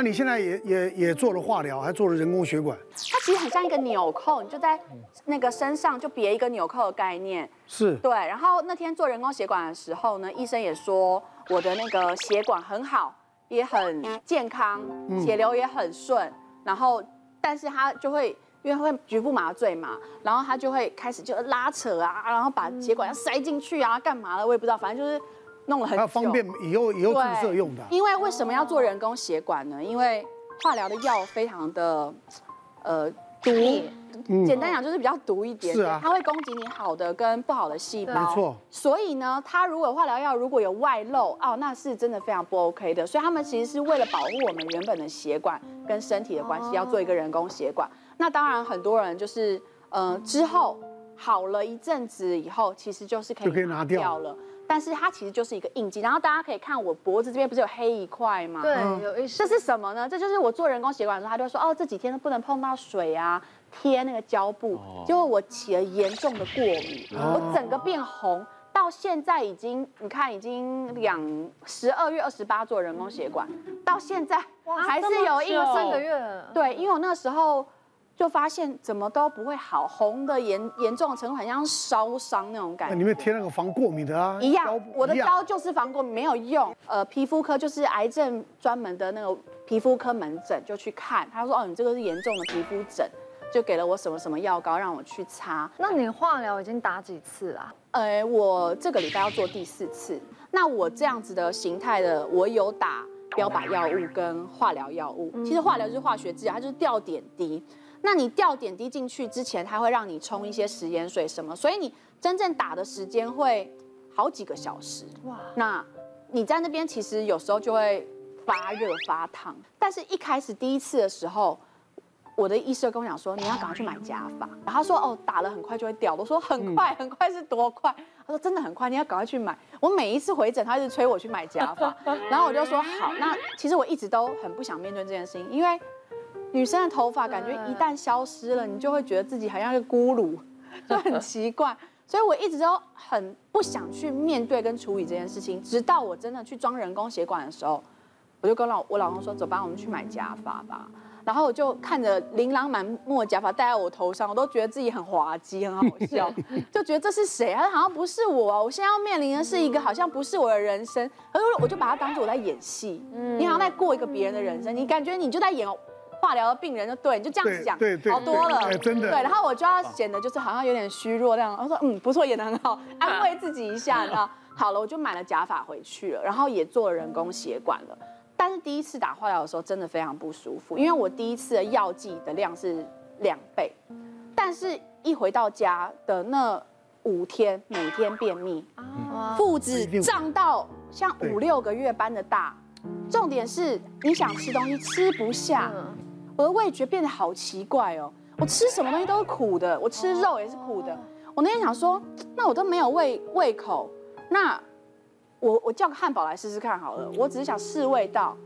那你现在也也也做了化疗，还做了人工血管？它其实很像一个纽扣，你就在那个身上就别一个纽扣的概念。是。对，然后那天做人工血管的时候呢，医生也说我的那个血管很好，也很健康，血流也很顺。然后，但是他就会因为会局部麻醉嘛，然后他就会开始就拉扯啊，然后把血管要塞进去啊，干嘛的我也不知道，反正就是。弄了很久，方便以后以后注射用的。因为为什么要做人工血管呢？因为化疗的药非常的呃毒，嗯、简单讲就是比较毒一点。是啊。它会攻击你好的跟不好的细胞。没错。所以呢，它如果化疗药如果有外漏哦，那是真的非常不 OK 的。所以他们其实是为了保护我们原本的血管跟身体的关系，要做一个人工血管。那当然很多人就是呃之后好了一阵子以后，其实就是可以拿掉了。但是它其实就是一个印记，然后大家可以看我脖子这边不是有黑一块吗？对，有一。这是什么呢？这就是我做人工血管的时候，他就说哦，这几天都不能碰到水啊，贴那个胶布，结果我起了严重的过敏，我整个变红，到现在已经你看已经两十二月二十八做人工血管，到现在还是有印记。三个月了。对，因为我那时候。就发现怎么都不会好，红的严严重的程度很像烧伤那种感觉。那你们贴那个防过敏的啊？一样，我的刀就是防过敏，没有用。呃，皮肤科就是癌症专门的那个皮肤科门诊就去看，他说哦，你这个是严重的皮肤疹，就给了我什么什么药膏让我去擦。那你化疗已经打几次了？呃，我这个礼拜要做第四次。那我这样子的形态的，我有打标靶药物跟化疗药物。其实化疗就是化学治疗，它就是吊点滴。那你吊点滴进去之前，它会让你冲一些食盐水什么，所以你真正打的时间会好几个小时。哇！那你在那边其实有时候就会发热发烫，但是一开始第一次的时候，我的医生跟我讲说，你要赶快去买假发。然后他说哦，打了很快就会掉。我说很快很快是多快？他说真的很快，你要赶快去买。我每一次回诊，他一直催我去买假发，然后我就说好。那其实我一直都很不想面对这件事情，因为。女生的头发感觉一旦消失了，你就会觉得自己好像是孤独，就很奇怪。所以我一直都很不想去面对跟处理这件事情。直到我真的去装人工血管的时候，我就跟老我老公说：“走吧，我们去买假发吧。”然后我就看着琳琅满目的假发戴在我头上，我都觉得自己很滑稽，很好笑，就觉得这是谁啊？好像不是我。我现在要面临的是一个好像不是我的人生，而我就把它当做我在演戏。你好像在过一个别人的人生，你感觉你就在演。化疗的病人就对，你就这样子讲，对对，好多了，哎，真的。对，然后我就要显得就是好像有点虚弱这样。我说嗯，不错，演得很好，安慰自己一下。然后好了，我就买了假发回去了，然后也做了人工血管了。但是第一次打化疗的时候真的非常不舒服，因为我第一次的药剂的量是两倍，但是一回到家的那五天，每天便秘，腹子胀到像五六个月般的大。重点是你想吃东西吃不下。我的味觉变得好奇怪哦，我吃什么东西都是苦的，我吃肉也是苦的。我那天想说，那我都没有胃胃口，那我我叫个汉堡来试试看好了。我只是想试味道。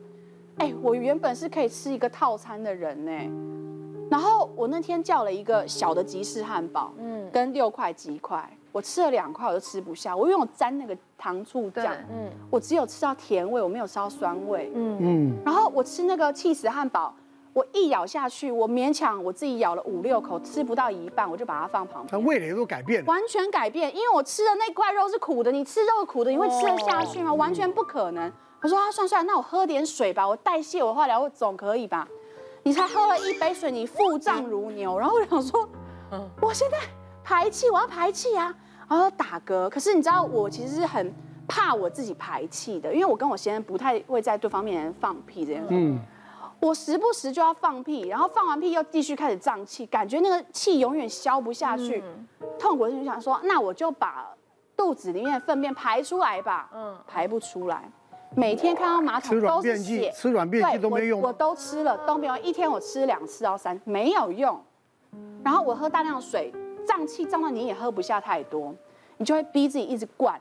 哎，我原本是可以吃一个套餐的人呢，然后我那天叫了一个小的吉士汉堡，嗯，跟六块鸡块，我吃了两块我都吃不下，我因为我沾那个糖醋酱，嗯，我只有吃到甜味，我没有吃到酸味，嗯嗯，然后我吃那个起司汉堡。我一咬下去，我勉强我自己咬了五六口，吃不到一半，我就把它放旁边。它味蕾都改变，完全改变，因为我吃的那块肉是苦的，你吃肉苦的，你会吃得下去吗？哦、完全不可能。我说啊，算算，那我喝点水吧，我代谢我化疗总可以吧？你才喝了一杯水，你腹胀如牛，然后我想说，我现在排气，我要排气啊，然后打嗝。可是你知道，我其实是很怕我自己排气的，因为我跟我先生不太会在对方面前放屁这样子。嗯。我时不时就要放屁，然后放完屁又继续开始胀气，感觉那个气永远消不下去，嗯、痛苦就想说，那我就把肚子里面的粪便排出来吧。嗯，排不出来，每天看到马桶都是血，吃软便剂都没用，我，我都吃了都没有，一天我吃两次到三次没有用。然后我喝大量的水，胀气胀到你也喝不下太多，你就会逼自己一直灌。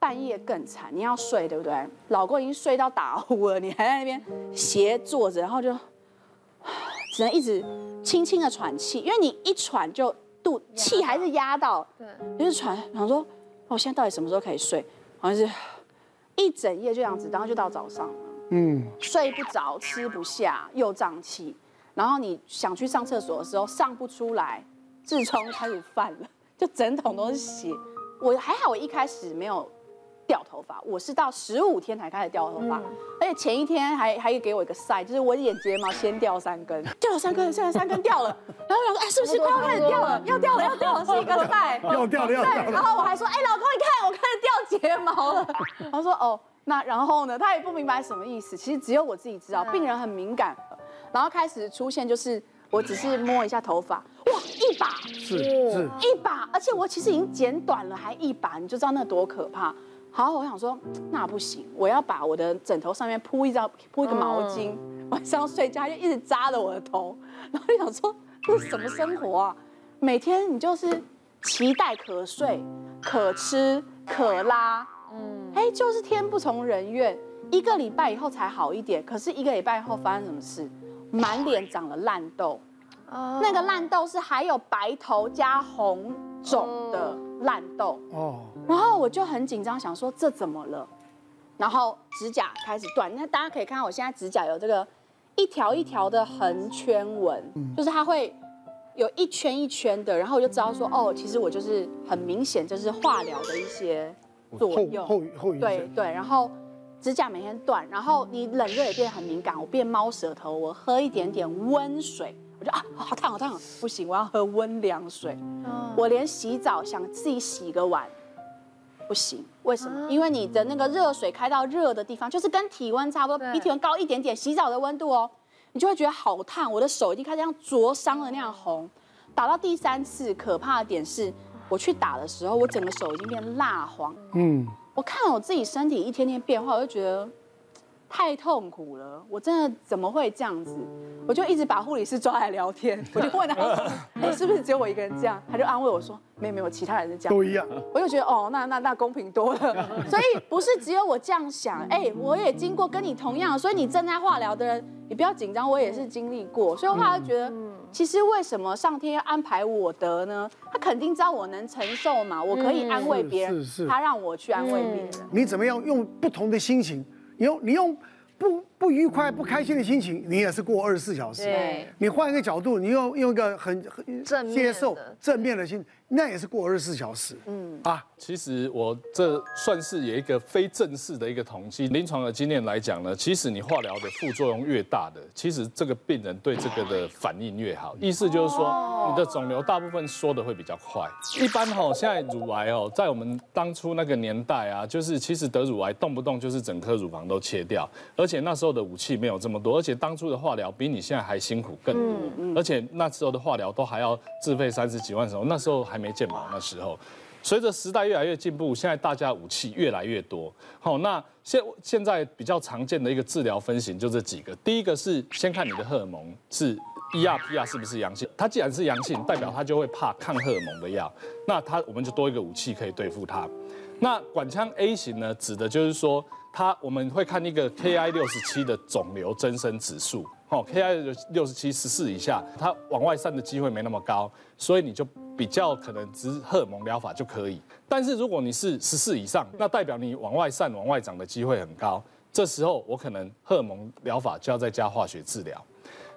半夜更惨，你要睡对不对？老公已经睡到打呼了，你还在那边斜坐着，然后就只能一直轻轻的喘气，因为你一喘就肚气还是压到，对，就是喘。然后说，我现在到底什么时候可以睡？好像是一整夜就这样子，然后就到早上了。嗯，睡不着，吃不下，又胀气，然后你想去上厕所的时候上不出来，痔疮开始犯了，就整桶都是血。我还好，我一开始没有。掉头发，我是到十五天才开始掉头发，嗯、而且前一天还还给我一个晒，就是我眼睫毛先掉三根，掉了三根，现在三根掉了，然后我想说，哎，是不是快要开始掉了？要掉了，要掉了，是一个晒，要掉要掉。然后我还说，哎，老公，你看我开始掉睫毛了。然后说，哦，那然后呢？他也不明白什么意思，其实只有我自己知道，病人很敏感。然后开始出现就是，我只是摸一下头发，哇，一把，是是，一把，而且我其实已经剪短了，还一把，你就知道那多可怕。好，我想说，那不行，我要把我的枕头上面铺一张铺一个毛巾，晚上睡觉就一直扎着我的头，然后就想说，这是什么生活啊？每天你就是期待可睡、可吃、可拉，嗯，哎，就是天不从人愿。一个礼拜以后才好一点，可是一个礼拜以后发生什么事？满脸长了烂痘，那个烂痘是还有白头加红肿的烂痘哦。然后我就很紧张，想说这怎么了？然后指甲开始断，那大家可以看到我现在指甲有这个一条一条的横圈纹，就是它会有一圈一圈的，然后我就知道说哦，其实我就是很明显就是化疗的一些作用。后后对对，然后指甲每天断，然后你冷热也变得很敏感，我变猫舌头，我喝一点点温水，我就啊好烫好烫，不行，我要喝温凉水。我连洗澡想自己洗个碗。不行，为什么？因为你的那个热水开到热的地方，就是跟体温差不多，比体温高一点点，洗澡的温度哦，你就会觉得好烫。我的手已经开始像灼伤了那样红。打到第三次，可怕的点是，我去打的时候，我整个手已经变蜡黄。嗯，我看我自己身体一天天变化，我就觉得。太痛苦了，我真的怎么会这样子？我就一直把护理师抓来聊天，我就问他说：“哎，是不是只有我一个人这样？”他就安慰我说：“没有没有，其他人是这样。”都一样。我就觉得哦，那那那公平多了。所以不是只有我这样想，哎，我也经过跟你同样，所以你正在化疗的人，你不要紧张，我也是经历过。所以我后来就觉得，其实为什么上天要安排我得呢？他肯定知道我能承受嘛，我可以安慰别人，是是，他让我去安慰别人。你怎么样用不同的心情？你用你用不不愉快、不开心的心情，你也是过二十四小时。对，你换一个角度，你用用一个很很接受正面的心。那也是过二十四小时，嗯啊，其实我这算是有一个非正式的一个统计，临床的经验来讲呢，其实你化疗的副作用越大的，其实这个病人对这个的反应越好。意思就是说，你的肿瘤大部分缩的会比较快。一般哈，现在乳癌哦，在我们当初那个年代啊，就是其实得乳癌动不动就是整颗乳房都切掉，而且那时候的武器没有这么多，而且当初的化疗比你现在还辛苦更多，而且那时候的化疗都还要自费三十几万什么，那时候还。没健保那时候，随着时代越来越进步，现在大家武器越来越多。好，那现现在比较常见的一个治疗分型就这几个。第一个是先看你的荷尔蒙是 ER、PR 是不是阳性，它既然是阳性，代表它就会怕抗荷尔蒙的药，那它我们就多一个武器可以对付它。那管腔 A 型呢，指的就是说它我们会看一个 KI 六十七的肿瘤增生指数。哦，KI 六十七十四以下，它往外散的机会没那么高，所以你就比较可能只荷尔蒙疗法就可以。但是如果你是十四以上，那代表你往外散、往外长的机会很高，这时候我可能荷尔蒙疗法就要再加化学治疗。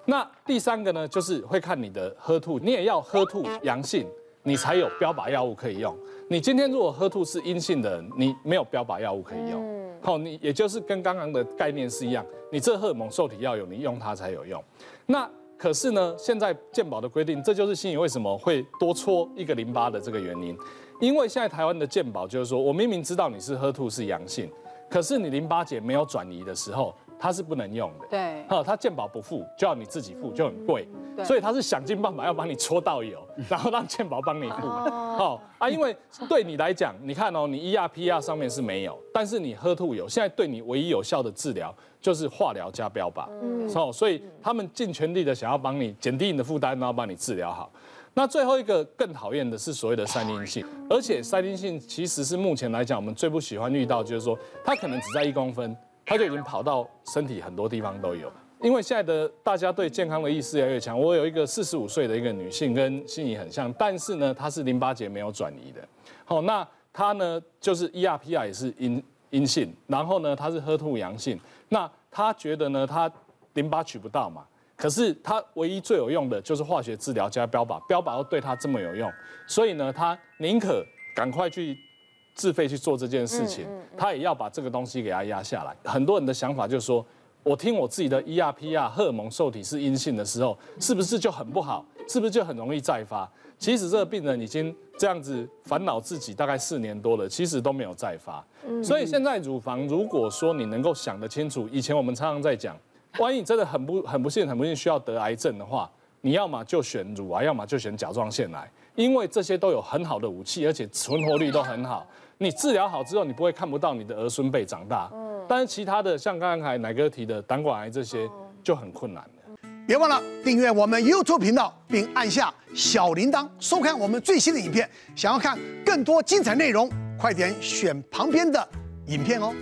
那第三个呢，就是会看你的喝吐你也要喝吐阳性，你才有标靶药物可以用。你今天如果喝吐是阴性的，你没有标靶药物可以用。好，你也就是跟刚刚的概念是一样，你这荷尔蒙受体要有，你用它才有用。那可是呢，现在健保的规定，这就是心仪为什么会多搓一个淋巴的这个原因。因为现在台湾的健保就是说，我明明知道你是喝吐是阳性，可是你淋巴结没有转移的时候。它是不能用的，对，哈，它健保不付，就要你自己付，就很贵，所以他是想尽办法要帮你搓到油，然后让健保帮你付，哦。啊，因为对你来讲，你看哦，你 ER PR 上面是没有，但是你 HER2 有，现在对你唯一有效的治疗就是化疗加标靶，嗯，哦，所以他们尽全力的想要帮你减低你的负担，然后帮你治疗好。那最后一个更讨厌的是所谓的三阴性，而且三阴性其实是目前来讲我们最不喜欢遇到，就是说它可能只在一公分。他就已经跑到身体很多地方都有，因为现在的大家对健康的意识越来越强。我有一个四十五岁的一个女性，跟心仪很像，但是呢，她是淋巴结没有转移的。好，那她呢，就是 ER PR 也是阴阴性，然后呢，她是 HER2 阳性。那她觉得呢，她淋巴取不到嘛，可是她唯一最有用的就是化学治疗加标靶，标靶又对她这么有用，所以呢，她宁可赶快去自费去做这件事情，他也要把这个东西给他压下来。很多人的想法就是说，我听我自己的 ER、PR 荷尔蒙受体是阴性的时候，是不是就很不好？是不是就很容易再发？其实这个病人已经这样子烦恼自己大概四年多了，其实都没有再发。所以现在乳房，如果说你能够想得清楚，以前我们常常在讲，万一你真的很不很不幸、很不幸需要得癌症的话，你要么就选乳癌，要么就选甲状腺癌，因为这些都有很好的武器，而且存活率都很好。你治疗好之后，你不会看不到你的儿孙辈长大。但是其他的，像刚才奶哥提的胆管癌这些，就很困难了。别忘了订阅我们 YouTube 频道，并按下小铃铛，收看我们最新的影片。想要看更多精彩内容，快点选旁边的影片哦。